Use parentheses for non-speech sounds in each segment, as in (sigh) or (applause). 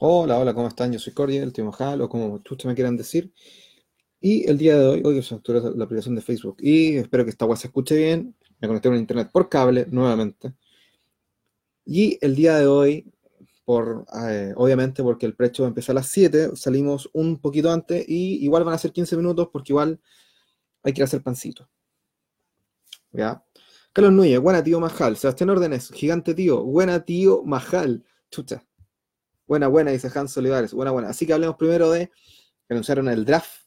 Hola, hola, ¿cómo están? Yo soy Cordial, tío Majal, o como ustedes me quieran decir. Y el día de hoy, hoy se la aplicación de Facebook. Y espero que esta web se escuche bien. Me conecté a internet por cable nuevamente. Y el día de hoy, por, eh, obviamente porque el precio empieza a las 7, salimos un poquito antes y igual van a ser 15 minutos porque igual hay que hacer pancito. ¿Ya? Carlos Núñez, buena tío Majal. Sebastián Órdenes, gigante tío, buena tío Majal. Chucha. Buena, buena, dice Hans Olivares. Buena, buena. Así que hablemos primero de anunciaron el draft.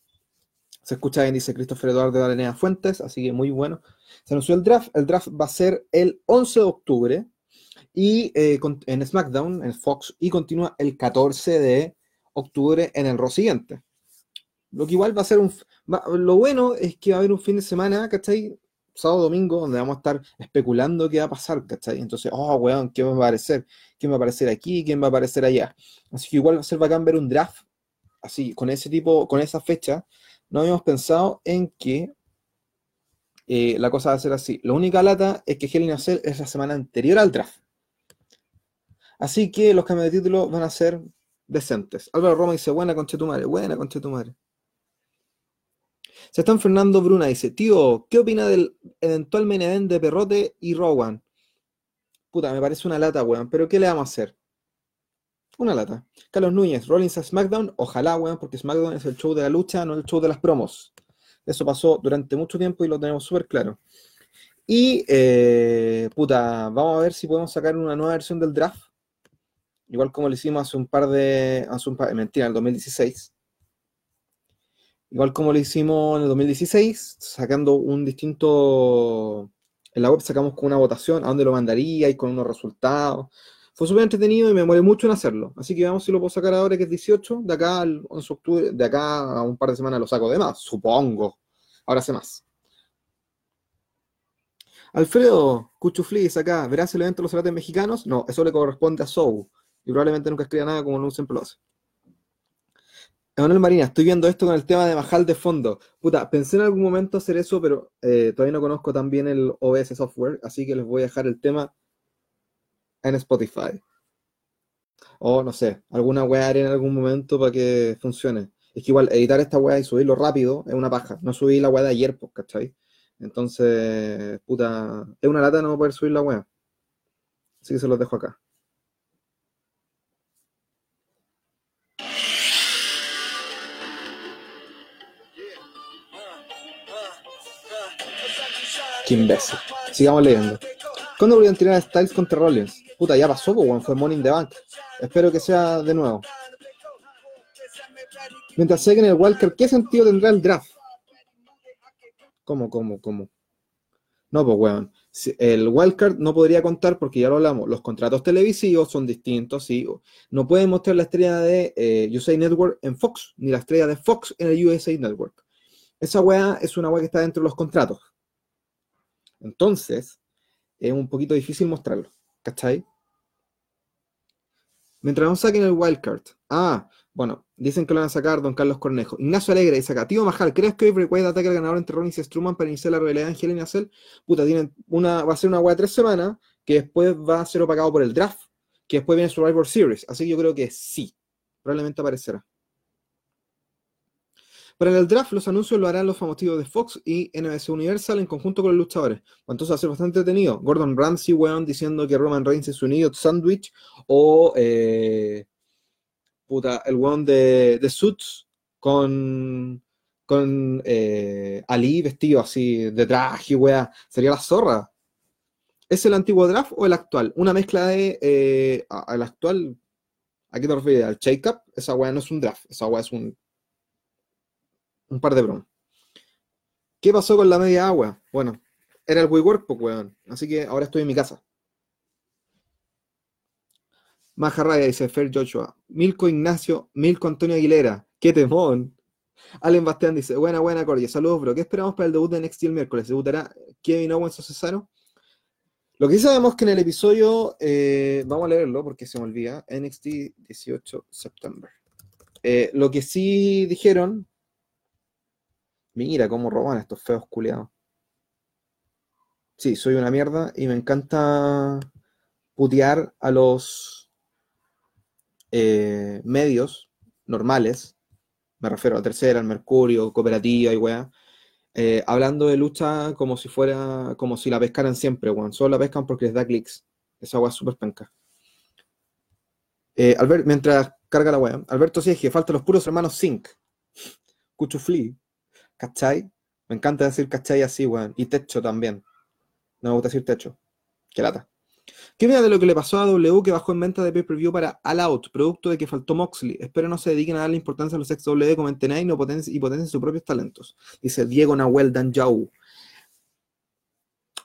Se escucha bien, dice Christopher Eduardo de Alenea Fuentes, así que muy bueno. Se anunció el draft. El draft va a ser el 11 de octubre y eh, en SmackDown, en Fox, y continúa el 14 de octubre en el Raw siguiente. Lo que igual va a ser un. lo bueno es que va a haber un fin de semana, ¿cachai? Sábado, domingo, donde vamos a estar especulando qué va a pasar, ¿cachai? Entonces, oh, weón, ¿qué va a aparecer? ¿Quién va a aparecer aquí? ¿Quién va a aparecer allá? Así que igual va a ser bacán ver un draft, así, con ese tipo, con esa fecha. No habíamos pensado en que eh, la cosa va a ser así. La única lata es que Hell in es la semana anterior al draft. Así que los cambios de título van a ser decentes. Álvaro Roma dice, buena conchetumare, buena conchetumare. Se están Fernando Bruna dice, tío, ¿qué opina del eventual main de Perrote y Rowan? Puta, me parece una lata, weón, pero ¿qué le vamos a hacer? Una lata. Carlos Núñez, Rollins a SmackDown, ojalá, weón, porque SmackDown es el show de la lucha, no el show de las promos. Eso pasó durante mucho tiempo y lo tenemos súper claro. Y, eh, puta, vamos a ver si podemos sacar una nueva versión del draft. Igual como lo hicimos hace un par de. Hace un par, mentira, en el 2016 Igual como lo hicimos en el 2016, sacando un distinto... En la web sacamos con una votación a dónde lo mandaría y con unos resultados. Fue súper entretenido y me muere mucho en hacerlo. Así que vamos si lo puedo sacar ahora que es 18. De acá al 11 de octubre, de acá a un par de semanas lo saco de más, supongo. Ahora sé más. Alfredo Cuchuflis acá, ¿verás el evento de los debates mexicanos? No, eso le corresponde a Sou. Y probablemente nunca escriba nada como no siempre lo hace. Emanuel Marina, estoy viendo esto con el tema de Majal de fondo. Puta, pensé en algún momento hacer eso, pero eh, todavía no conozco tan bien el OBS software, así que les voy a dejar el tema en Spotify. O no sé, alguna weá haré en algún momento para que funcione. Es que igual editar esta weá y subirlo rápido es una paja. No subí la weá de ayer, pues, ¿cachai? Entonces, puta, es una lata no poder subir la weá. Así que se los dejo acá. Qué imbécil. Sigamos leyendo. ¿Cuándo volvían a tirar a Styles contra Rollins? Puta, ya pasó, pues, fue Morning the Bank. Espero que sea de nuevo. Mientras en el Walker, ¿qué sentido tendrá el draft? ¿Cómo, cómo, cómo? No, pues, weón. El wildcard no podría contar porque ya lo hablamos. Los contratos televisivos son distintos, ¿sí? No pueden mostrar la estrella de eh, USA Network en Fox, ni la estrella de Fox en el USA Network. Esa weá es una weá que está dentro de los contratos. Entonces, es un poquito difícil mostrarlo. ¿Cachai? Mientras no saquen el wildcard. Ah, bueno, dicen que lo van a sacar Don Carlos Cornejo. Ignacio Alegre dice acá, tío Majal, ¿crees que hoy Breakway ataque al ganador entre Rollins y Strowman para iniciar la rivalidad de Angel y Nacel? Puta, tienen una, va a ser una hueá de tres semanas que después va a ser opacado por el draft, que después viene Survivor Series. Así que yo creo que sí, probablemente aparecerá. Para el draft, los anuncios lo harán los famosos de Fox y NBC Universal en conjunto con los luchadores. Entonces va a ser bastante detenido. Gordon Ramsay, weón, diciendo que Roman Reigns es su niño sandwich. O eh, puta, el weón de, de Suits con, con eh, Ali vestido así de traje, weón. Sería la zorra. ¿Es el antiguo draft o el actual? Una mezcla de. Eh, el actual. ¿A qué te refieres? ¿Al shake-up? Esa weá no es un draft. Esa weá es un un par de bromas. ¿Qué pasó con la media agua? Bueno, era el WeWork, pues, weón. Así que ahora estoy en mi casa. Majarraya dice Fer Joshua. Milko Ignacio, Milko Antonio Aguilera. ¡Qué temón! Allen Bastián dice, buena, buena, Cordia. Saludos, bro. ¿Qué esperamos para el debut de NXT el miércoles? ¿Debutará Kevin Owens o Cesaro? Lo que sí sabemos que en el episodio, eh, vamos a leerlo porque se me olvida, NXT 18 de septiembre. Eh, lo que sí dijeron Mira cómo roban estos feos culiados. Sí, soy una mierda y me encanta putear a los eh, medios normales, me refiero a Tercera, al Mercurio, Cooperativa y weá, eh, hablando de lucha como si fuera, como si la pescaran siempre, weón. Solo la pescan porque les da clics. Esa weá es súper penca. Eh, mientras carga la weá, Alberto Siege, faltan los puros hermanos Zinc. Cuchufli. ¿Cachai? Me encanta decir cachai así, weón. Y techo también. No me gusta decir techo. Qué lata. ¿Qué mira de lo que le pasó a W que bajó en venta de pay-per-view para All Out, producto de que faltó Moxley? Espero no se dediquen a darle importancia a los ex W como en y, no potencien sus propios talentos. Dice Diego Nahuel Danjau.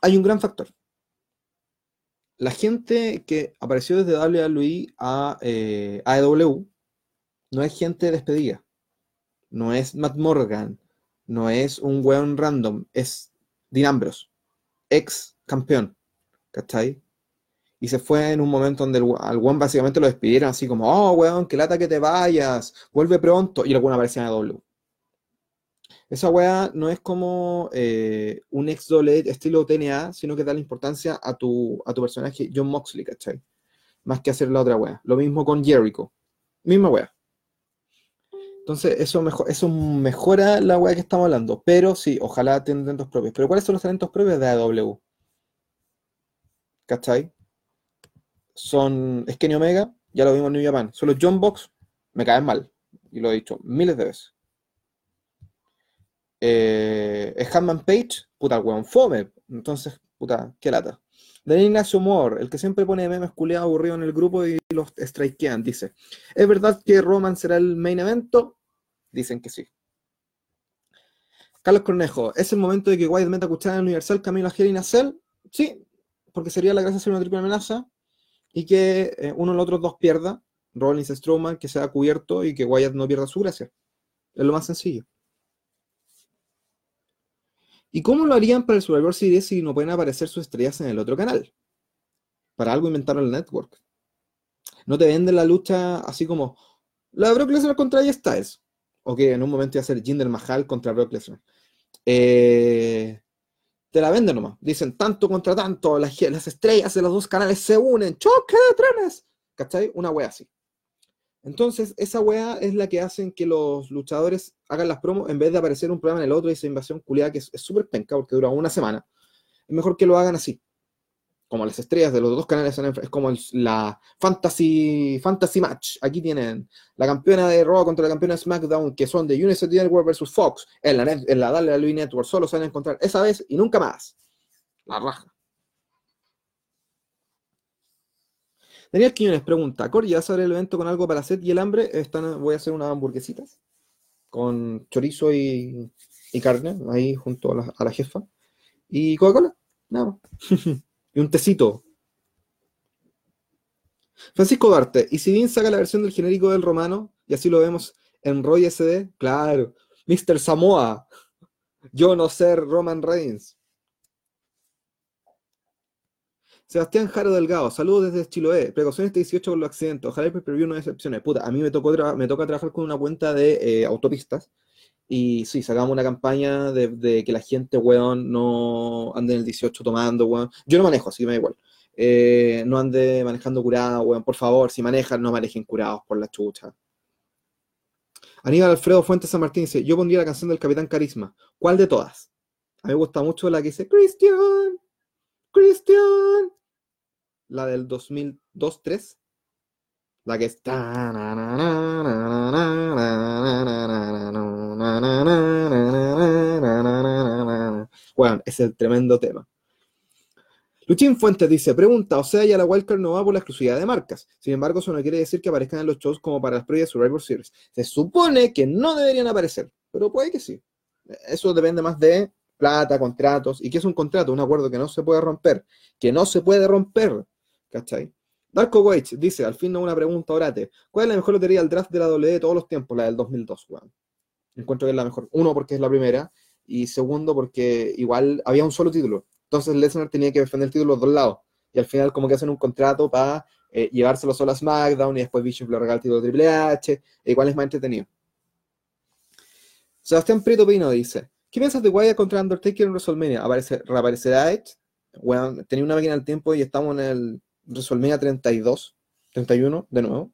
Hay un gran factor. La gente que apareció desde WWE a eh, AEW no es gente despedida. No es Matt Morgan. No es un weón random. Es Dean Ambrose, ex campeón. ¿Cachai? Y se fue en un momento donde el, al weón básicamente lo despidieron así como, oh, weón, que lata que te vayas, vuelve pronto. Y el weón aparecía en W. Esa weá no es como eh, un ex doble estilo TNA, sino que da la importancia a tu, a tu personaje John Moxley, ¿cachai? Más que hacer la otra weá. Lo mismo con Jericho. Misma weá. Entonces, eso, mejor, eso mejora la weá que estamos hablando. Pero sí, ojalá tengan talentos propios. Pero ¿cuáles son los talentos propios de AW? ¿Cachai? Son. Es Kenny Omega, ya lo vimos en New Japan. Solo John Box me caen mal. Y lo he dicho miles de veces. Eh, es Hanman Page, puta, weón fome. Entonces, puta, qué lata. Daniel Ignacio Moore, el que siempre pone memes culeados aburridos en el grupo y los strikean, dice: ¿Es verdad que Roman será el main evento? Dicen que sí. Carlos Cornejo, ¿es el momento de que White meta cuchara en Universal camino a Hell y Cell? Sí, porque sería la gracia hacer una triple amenaza y que eh, uno de los otros dos pierda, Rollins Strowman, que sea cubierto y que Wyatt no pierda su gracia. Es lo más sencillo. ¿Y cómo lo harían para el Survivor Series si no pueden aparecer sus estrellas en el otro canal? Para algo inventaron el network. No te venden la lucha así como la de Brock Lesnar contra J Styles. O que en un momento iba a ser Jinder Mahal contra Brock Lesnar. Eh, te la venden nomás. Dicen tanto contra tanto, las, las estrellas de los dos canales se unen, choque de trenes. ¿Cachai? Una wea así. Entonces, esa wea es la que hacen que los luchadores hagan las promos en vez de aparecer un programa en el otro y esa invasión culiada que es súper penca porque dura una semana. Es mejor que lo hagan así. Como las estrellas de los dos canales es como la fantasy, fantasy Match. Aquí tienen la campeona de Raw contra la campeona de SmackDown, que son de University Network versus Fox. En la, en la Dale Network solo se van a encontrar esa vez y nunca más. La raja. Daniel Quiñones pregunta, Cor, ¿ya a el evento con algo para sed y el hambre? Están, voy a hacer unas hamburguesitas con chorizo y, carne, ahí junto a la, jefa. Y Coca-Cola, nada más. (laughs) y un tecito. Francisco Duarte, ¿y si bien saca la versión del genérico del romano? Y así lo vemos en Roy SD. Claro. Mr. Samoa. Yo no ser Roman Reigns. Sebastián Jaro Delgado, saludos desde Chiloé. Precaución este 18 con los accidentes. Ojalá el preview no decepcione. Puta, a mí me, tocó me toca trabajar con una cuenta de eh, autopistas. Y sí, sacamos una campaña de, que la gente, weón, no ande en el 18 tomando, weón. Yo no manejo, así que me da igual. Eh, no ande manejando curado, weón. Por favor, si manejan, no manejen curados por la chucha. Aníbal Alfredo Fuentes San Martín dice: Yo pondría la canción del Capitán Carisma. ¿Cuál de todas? A mí me gusta mucho la que dice: Christian, Christian la del 2002-3, la que está... Bueno, es el tremendo tema. Luchín Fuentes dice, pregunta, o sea, ya la Wildcard no va por la exclusividad de marcas. Sin embargo, eso no quiere decir que aparezcan en los shows como para las previas Survivor Series. Se supone que no deberían aparecer, pero puede que sí. Eso depende más de plata, contratos. ¿Y qué es un contrato? Un acuerdo que no se puede romper. Que no se puede romper. ¿Cachai? Darko Wage dice, al fin no una pregunta orate. ¿Cuál es la mejor lotería del draft de la W de todos los tiempos? La del 2002, weón. Encuentro que es la mejor. Uno, porque es la primera. Y segundo, porque igual había un solo título. Entonces Lesnar tenía que defender el título los dos lados. Y al final como que hacen un contrato para eh, llevárselo solo a SmackDown y después Bishop le regala el título de Triple H. E igual es más entretenido. Sebastián Prieto Pino dice, ¿qué piensas de Wyatt contra Undertaker en WrestleMania? ¿Reaparecerá Edge? Bueno, tenía una máquina del tiempo y estamos en el WrestleMania 32, 31, de nuevo.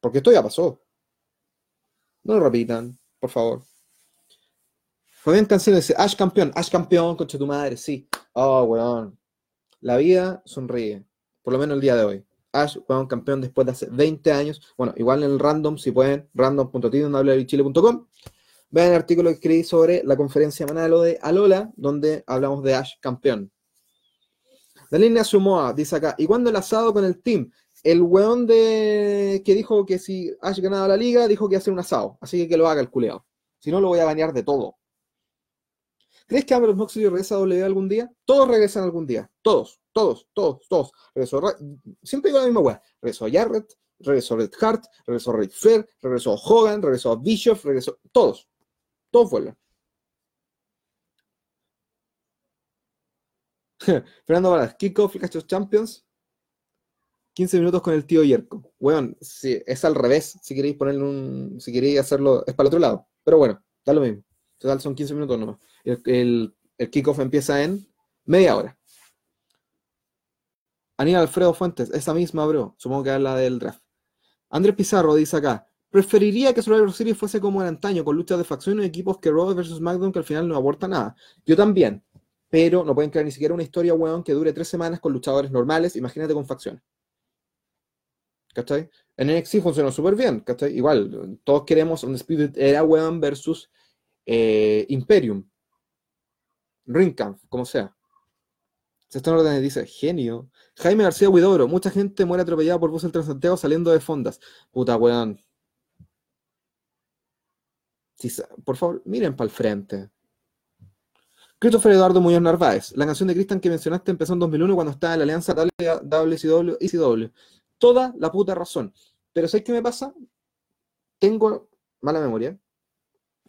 Porque esto ya pasó. No lo repitan, por favor. Fabián Cancino dice, Ash campeón, Ash campeón, concha tu madre, sí. Oh, weón. La vida sonríe, por lo menos el día de hoy. Ash, weón, campeón después de hace 20 años. Bueno, igual en el random, si pueden, random.tidenchile.com. Vean el artículo que escribí sobre la conferencia semanal de Alola, donde hablamos de Ash campeón. La línea dice acá, ¿y cuándo el asado con el team? El weón de que dijo que si Ash ganaba la liga, dijo que iba a hacer un asado. Así que que lo haga el culeado. Si no, lo voy a banear de todo. ¿Crees que Ambrose Moxley regresa a W algún día? Todos regresan algún día. Todos, todos, todos, todos. Regresó, siempre digo la misma weá. Regresó Jarrett, regresó Red Hart, regresó Red Flair, regresó Hogan, regresó Bischoff, regresó. Todos. Todos vuelven. (laughs) Fernando Varas, Kickoff, Pikachu Champions. 15 minutos con el tío Yerko. Bueno, si, es al revés. Si queréis ponerle un. Si queréis hacerlo. Es para el otro lado. Pero bueno, da lo mismo. Total, son 15 minutos nomás. El, el, kickoff empieza en media hora. Aníbal Alfredo Fuentes, esa misma, bro. Supongo que habla del draft. Andrés Pizarro dice acá: Preferiría que Survivor Series fuese como en antaño, con luchas de facciones y equipos que Raw versus SmackDown, que al final no aporta nada. Yo también. Pero no pueden crear ni siquiera una historia, weón, que dure tres semanas con luchadores normales. Imagínate con facciones. ¿Cachai? En NXT funcionó súper bien, ¿cachai? Igual, todos queremos un Spirit Era, weón, versus eh, Imperium. Ringkampf, como sea. Se están ordenando, dice, genio. Jaime García Huidobro, mucha gente muere atropellada por bus en Transantiago saliendo de fondas. Puta weón. por favor, miren para el frente. Christopher Eduardo Muñoz Narváez, la canción de Cristian que mencionaste empezó en 2001 cuando estaba en la alianza WCW y CW. Toda la puta razón. Pero ¿sabes qué me pasa? Tengo mala memoria.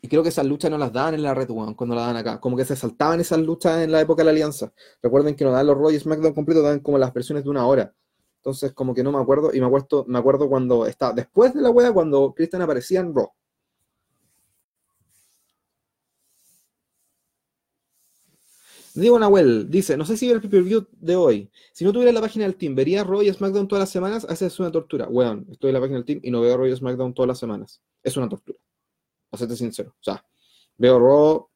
Y creo que esas luchas no las daban en la Red One cuando las dan acá. Como que se saltaban esas luchas en la época de la Alianza. Recuerden que no dan los Royals SmackDown completos, dan como las versiones de una hora. Entonces, como que no me acuerdo. Y me acuerdo, me acuerdo cuando está después de la wea, cuando Christian aparecía en Raw. Diego Nahuel dice, no sé si ve el pay-per-view de hoy. Si no tuviera la página del team, ¿vería Raw y SmackDown todas las semanas? Esa es una tortura. Weón, estoy en la página del team y no veo Raw y SmackDown todas las semanas. Es una tortura para serte sincero. O sea, veo Raw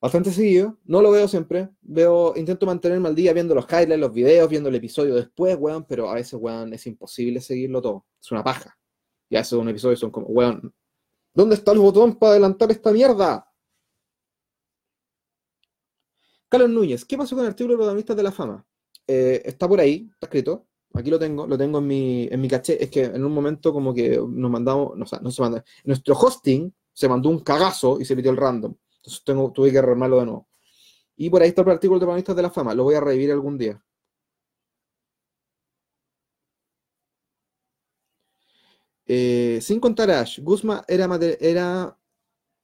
bastante seguido, no lo veo siempre, veo, intento mantenerme al día viendo los highlights, los videos, viendo el episodio después, weón, pero a veces, weón, es imposible seguirlo todo. Es una paja. Y a veces un episodio son como, weón, ¿dónde está el botón para adelantar esta mierda? Carlos Núñez, ¿qué pasó con el artículo de protagonistas de la fama? Eh, está por ahí, está escrito. Aquí lo tengo, lo tengo en mi, en mi caché. Es que en un momento como que nos mandamos, no, o sea, no se manda. Nuestro hosting se mandó un cagazo y se pidió el random. Entonces tengo, tuve que armarlo de nuevo. Y por ahí está el artículo de protagonistas de la fama. Lo voy a revivir algún día. Eh, sin contar Ash, Guzma era, era,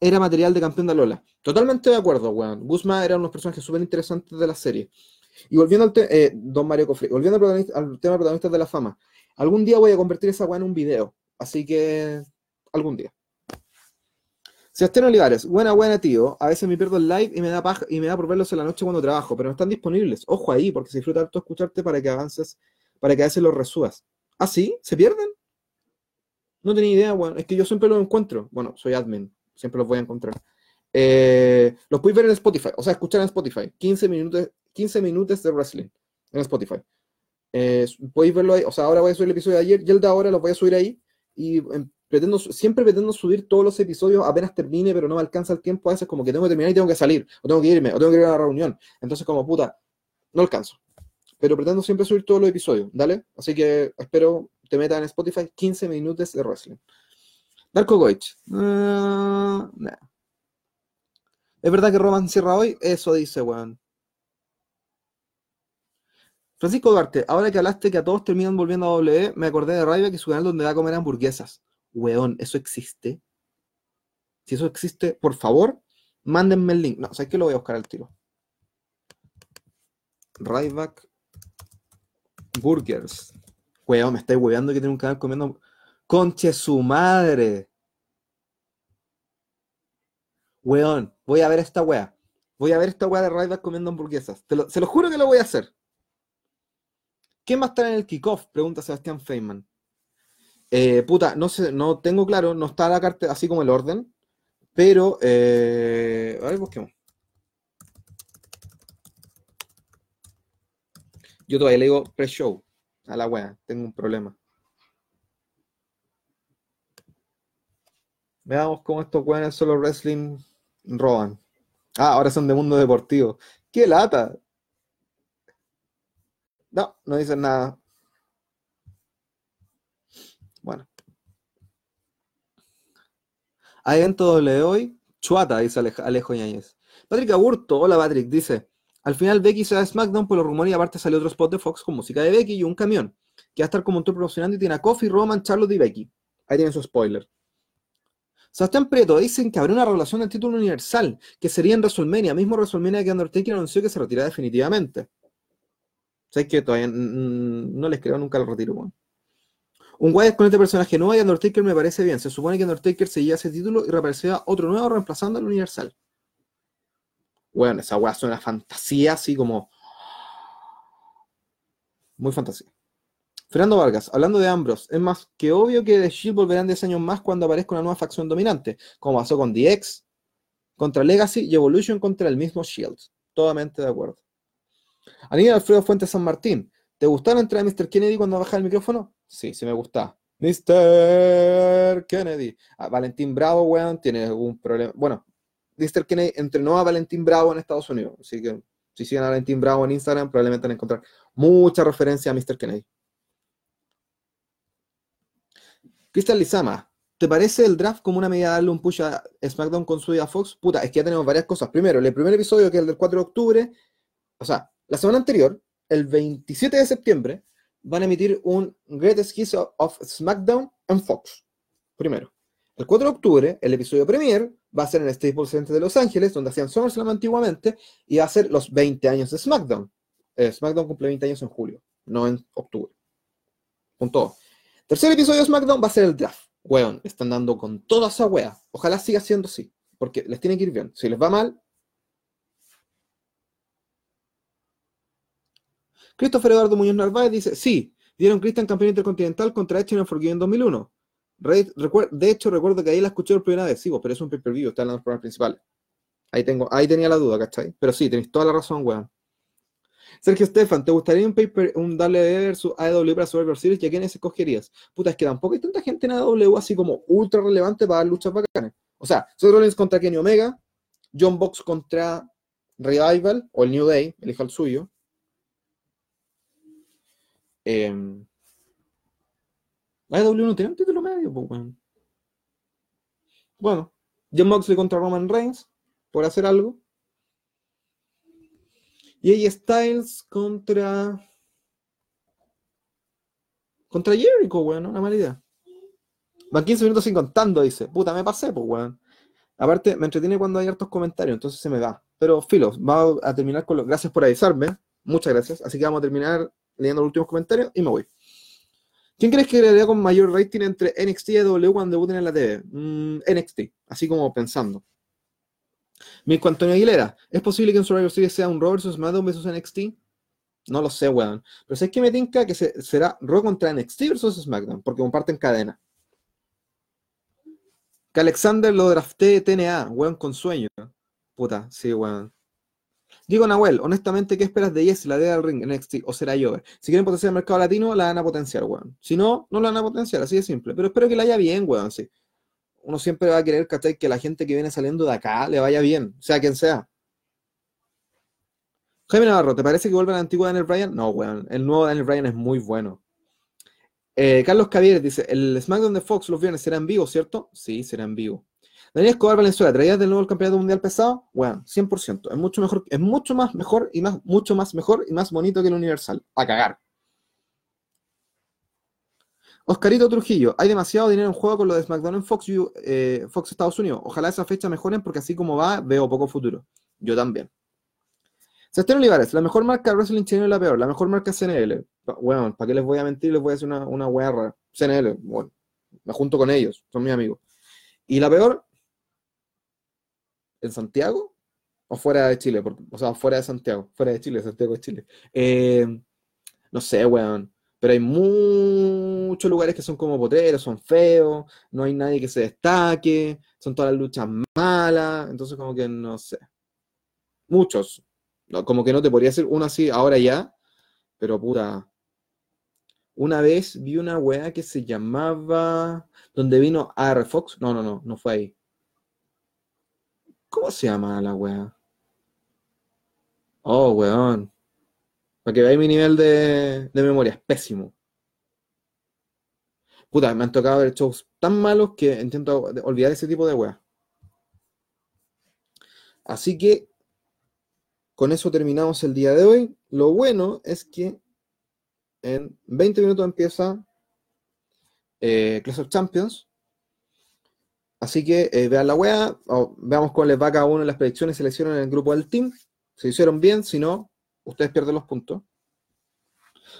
era material de campeón de Lola. Totalmente de acuerdo, weón. Guzma era uno de los personajes súper interesantes de la serie. Y volviendo al, eh, Don Mario Cofre, volviendo al, tema de protagonistas de la fama, algún día voy a convertir esa weá en un video, así que algún día. Sebastián Olivares, buena, buena, tío. A veces me pierdo el live y me da paja, y me da por verlos en la noche cuando trabajo, pero no están disponibles. Ojo ahí, porque se disfruta harto escucharte para que avances, para que a veces los resubas. ¿Ah, sí? ¿Se pierden? No tenía idea, bueno. Es que yo siempre los encuentro. Bueno, soy admin, siempre los voy a encontrar. Eh, los puedes ver en Spotify, o sea, escuchar en Spotify. 15 minutos, 15 minutos de wrestling en Spotify. Eh, podéis verlo ahí, o sea, ahora voy a subir el episodio de ayer y el de ahora lo voy a subir ahí y em, pretendo, siempre pretendo subir todos los episodios apenas termine, pero no me alcanza el tiempo, a veces como que tengo que terminar y tengo que salir, o tengo que irme, o tengo que ir a la reunión, entonces como puta, no alcanzo. Pero pretendo siempre subir todos los episodios, ¿dale? Así que espero te metas en Spotify 15 minutos de wrestling. Darko Goich. Uh, ¿Es verdad que Roman cierra hoy? Eso dice, weón. Francisco Duarte, ahora que hablaste que a todos terminan volviendo a W, me acordé de Ryback y su canal donde va a comer hamburguesas. Weón, ¿eso existe? Si eso existe, por favor, mándenme el link. No, ¿sabes qué? Lo voy a buscar al tiro. Ryback Burgers. Weón, me estáis weando que tiene un canal comiendo. Conche su madre. Weón, voy a ver esta wea. Voy a ver esta wea de Ryback comiendo hamburguesas. se lo juro que lo voy a hacer. ¿Quién va a estar en el kickoff? Pregunta Sebastián Feynman. Eh, puta, no sé, no tengo claro, no está la carta así como el orden, pero eh, a ver, busquemos. Yo todavía le digo pre-show a la wea, tengo un problema. Veamos cómo estos weones solo wrestling roban. Ah, ahora son de mundo deportivo. ¡Qué lata! No, no dicen nada. Bueno. ¿Hay evento de hoy? Chuata, dice Alejo Ñañez. Patrick Aburto, hola Patrick, dice. Al final Becky se va a SmackDown por los rumores y aparte sale otro spot de Fox con música de Becky y un camión. Que va a estar como un tour promocionando y tiene a Coffee, Roman, Charlotte y Becky. Ahí tienen su spoiler. Sebastián Prieto dicen que habrá una revelación del título universal, que sería en WrestleMania, mismo WrestleMania que Undertaker anunció que se retira definitivamente. ¿Sabes que todavía no les creo nunca el retiro, Un Wyatt con este personaje nuevo y Undertaker me parece bien. Se supone que Undertaker seguía ese título y reaparecía otro nuevo reemplazando al Universal. Bueno, esa weá suena fantasía, así como. Muy fantasía. Fernando Vargas, hablando de Ambrose, es más que obvio que The Shield volverán 10 años más cuando aparezca una nueva facción dominante, como pasó con DX contra Legacy y Evolution contra el mismo Shield. Totalmente de acuerdo. Aníbal Alfredo Fuentes San Martín, ¿te gustaron entrar a Mr. Kennedy cuando baja el micrófono? Sí, sí me gusta. Mr. Kennedy. Ah, Valentín Bravo, weón, tiene algún problema. Bueno, Mr. Kennedy entrenó a Valentín Bravo en Estados Unidos, así que si siguen a Valentín Bravo en Instagram, probablemente van a encontrar mucha referencia a Mr. Kennedy. Cristian Lizama, ¿te parece el draft como una medida de darle un push a SmackDown con su a Fox? Puta, es que ya tenemos varias cosas. Primero, el primer episodio, que es el del 4 de octubre, o sea, la semana anterior, el 27 de septiembre, van a emitir un Greatest Hits of SmackDown en Fox. Primero. El 4 de octubre, el episodio premier va a ser en el Staples Center de Los Ángeles, donde hacían SummerSlam antiguamente, y va a ser los 20 años de SmackDown. Eh, SmackDown cumple 20 años en julio, no en octubre. Punto. Tercer episodio de SmackDown va a ser el draft. Weón, están dando con toda esa wea. Ojalá siga siendo así, porque les tiene que ir bien. Si les va mal. Christopher Eduardo Muñoz Narváez dice: Sí, dieron Christian campeón intercontinental contra Edge en Forgiven en 2001. De hecho, recuerdo que ahí la escuché por primera vez, sí, pero es un pay-per-view, está en los programas principales. Ahí, tengo, ahí tenía la duda, ¿cachai? Pero sí, tenéis toda la razón, weón. Sergio Stefan, ¿te gustaría un paper, un de su AEW para Survivor Series y a quiénes escogerías? Puta, es que tampoco hay tanta gente en AEW así como ultra relevante para luchas bacanas. O sea, Seth Rollins contra Kenny Omega, John Box contra Revival, o el New Day, elija el suyo. Eh, AEW no tiene un título medio, pues, bueno. Bueno, John Moxley contra Roman Reigns, por hacer algo. Y AJ Styles contra. Contra Jericho, weón, una mala idea. Van 15 minutos sin contando, dice. Puta, me pasé, pues, weón. Aparte, me entretiene cuando hay hartos comentarios, entonces se me da. Pero, filo, vamos a terminar con los. Gracias por avisarme. Muchas gracias. Así que vamos a terminar leyendo los últimos comentarios y me voy. ¿Quién crees que quedaría con mayor rating entre NXT y AW cuando debuten en la TV? Mm, NXT, así como pensando. Mirko Antonio Aguilera, ¿es posible que en Survivor Series sea un Raw vs SmackDown vs NXT? No lo sé, weón. Pero sé que me tinca que será Raw contra NXT vs SmackDown, porque comparten cadena. Que Alexander lo drafté TNA, weón, con sueño. Puta, sí, weón. Digo, Nahuel, honestamente, ¿qué esperas de Yes, la de del ring NXT o será Jover? Si quieren potenciar el mercado latino, la van a potenciar, weón. Si no, no la van a potenciar, así de simple. Pero espero que la haya bien, weón, sí uno siempre va a querer que la gente que viene saliendo de acá le vaya bien, sea quien sea. Jaime Navarro, ¿te parece que vuelva el antiguo Daniel Bryan? No, weón. El nuevo Daniel Bryan es muy bueno. Eh, Carlos Cavieres dice: El SmackDown de Fox los viernes será en vivo, ¿cierto? Sí, será en vivo. Daniel Escobar Valenzuela, ¿traías de nuevo el campeonato mundial pesado? Bueno, 100%. Es mucho mejor, es mucho más mejor y más, mucho más mejor y más bonito que el Universal. A cagar. Oscarito Trujillo, hay demasiado dinero en juego con lo de SmackDown en Fox, eh, Fox Estados Unidos. Ojalá esa fecha mejoren porque así como va, veo poco futuro. Yo también. Sebastián Olivares, la mejor marca Wrestling chileno es la peor, la mejor marca CNL. Bueno, ¿para qué les voy a mentir? Les voy a decir una, una rara. CNL, bueno, me junto con ellos, son mis amigos. ¿Y la peor? ¿En Santiago? ¿O fuera de Chile? o sea, fuera de Santiago, fuera de Chile, Santiago de Chile. Eh, no sé, weón. Pero hay muchos lugares que son como potreros, son feos, no hay nadie que se destaque, son todas las luchas malas, entonces como que no sé. Muchos. como que no te podría hacer uno así ahora ya, pero puta. Una vez vi una wea que se llamaba. Donde vino AR Fox. No, no, no, no fue ahí. ¿Cómo se llama la wea? Oh, weón. Para que veáis mi nivel de, memoria, es pésimo. Puta, me han tocado ver shows tan malos que intento olvidar ese tipo de weas. Así que con eso terminamos el día de hoy. Lo bueno es que en 20 minutos empieza eh, Clash of Champions. Así que eh, vean la wea, veamos cómo les va cada uno en las predicciones se hicieron en el grupo del team. Si hicieron bien, si no, ustedes pierden los puntos.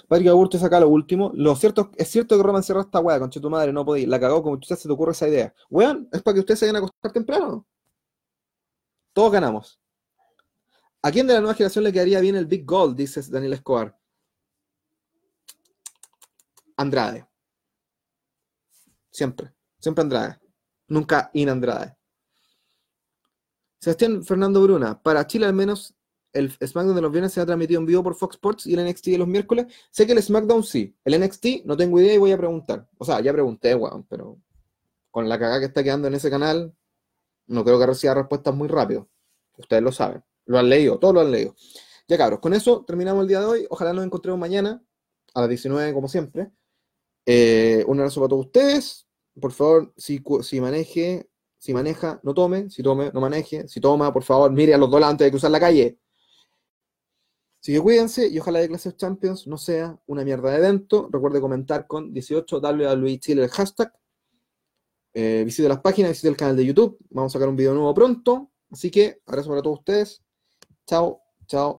Patrick Aburto saca lo último. Lo cierto, es cierto que Roman cerró esta weá, concha tu madre, no podéis. La cagó como tú se te ocurre esa idea. Weón, es para que ustedes se vayan a acostar temprano. Todos ganamos. ¿A quién de la nueva generación le quedaría bien el Big Gold? Dice Daniel Escobar. Andrade. Siempre. Siempre Andrade. Nunca in Andrade. Sebastián Fernando Bruna. Para Chile al menos el SmackDown de los viernes se ha transmitido en vivo por Fox Sports y el NXT de los miércoles. Sé que el SmackDown sí. El NXT no tengo idea y voy a preguntar. O sea, ya pregunté, weón, pero con la cagada que está quedando en ese canal, no creo que reciba respuestas muy rápido. Ustedes lo saben. Lo han leído, todos lo han leído. Ya cabros, con eso terminamos el día de hoy. Ojalá nos encontremos mañana a las 19 como siempre. Eh, un abrazo para todos ustedes. Por favor, si, si maneje, si maneja, no tome. Si tome, no maneje. Si toma, por favor, mire a los dos antes de cruzar la calle. Así que cuídense y ojalá de Clases Champions no sea una mierda de evento. Recuerde comentar con 18 WWE Chile el hashtag. Eh, visite las páginas, visite el canal de YouTube. Vamos a sacar un video nuevo pronto. Así que abrazo para todos ustedes. Chao, chao.